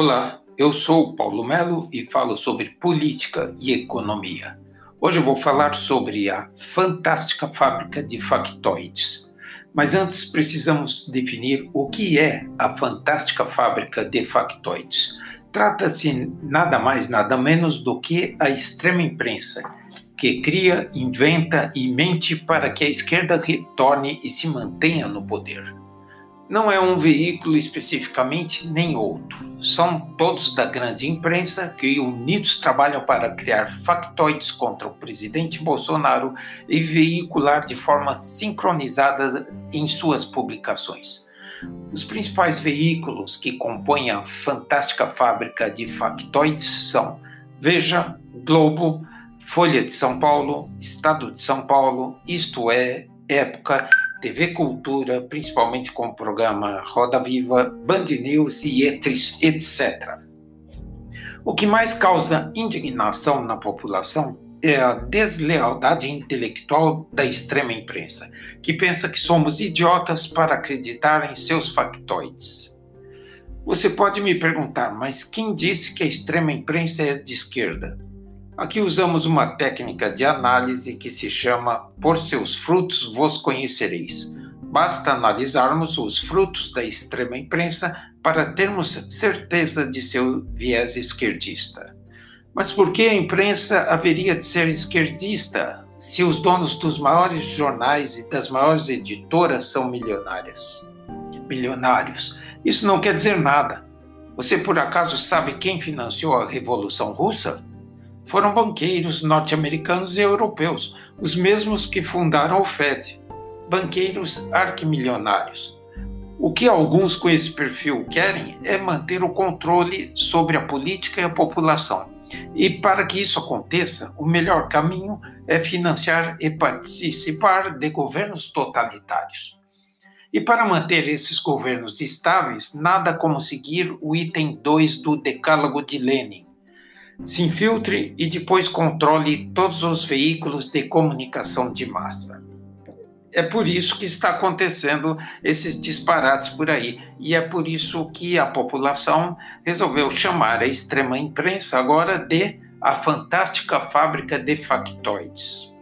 Olá, eu sou Paulo Melo e falo sobre política e economia. Hoje eu vou falar sobre a fantástica fábrica de factoides. Mas antes precisamos definir o que é a fantástica fábrica de factoides. Trata-se nada mais, nada menos do que a extrema imprensa, que cria, inventa e mente para que a esquerda retorne e se mantenha no poder. Não é um veículo especificamente nem outro. São todos da grande imprensa que unidos trabalham para criar factoides contra o presidente Bolsonaro e veicular de forma sincronizada em suas publicações. Os principais veículos que compõem a fantástica fábrica de factoides são Veja, Globo, Folha de São Paulo, Estado de São Paulo, Isto É, Época TV Cultura, principalmente com o programa Roda Viva, Band News e etc. O que mais causa indignação na população é a deslealdade intelectual da extrema imprensa, que pensa que somos idiotas para acreditar em seus factoides. Você pode me perguntar, mas quem disse que a extrema imprensa é de esquerda? Aqui usamos uma técnica de análise que se chama Por seus frutos vos conhecereis. Basta analisarmos os frutos da extrema imprensa para termos certeza de seu viés esquerdista. Mas por que a imprensa haveria de ser esquerdista se os donos dos maiores jornais e das maiores editoras são milionárias? Milionários. Isso não quer dizer nada. Você por acaso sabe quem financiou a Revolução Russa? Foram banqueiros norte-americanos e europeus, os mesmos que fundaram o FED, banqueiros arquimilionários. O que alguns com esse perfil querem é manter o controle sobre a política e a população. E para que isso aconteça, o melhor caminho é financiar e participar de governos totalitários. E para manter esses governos estáveis, nada como seguir o item 2 do Decálogo de Lenin, se infiltre e depois controle todos os veículos de comunicação de massa. É por isso que está acontecendo esses disparates por aí, e é por isso que a população resolveu chamar a extrema imprensa agora de a fantástica fábrica de factoides.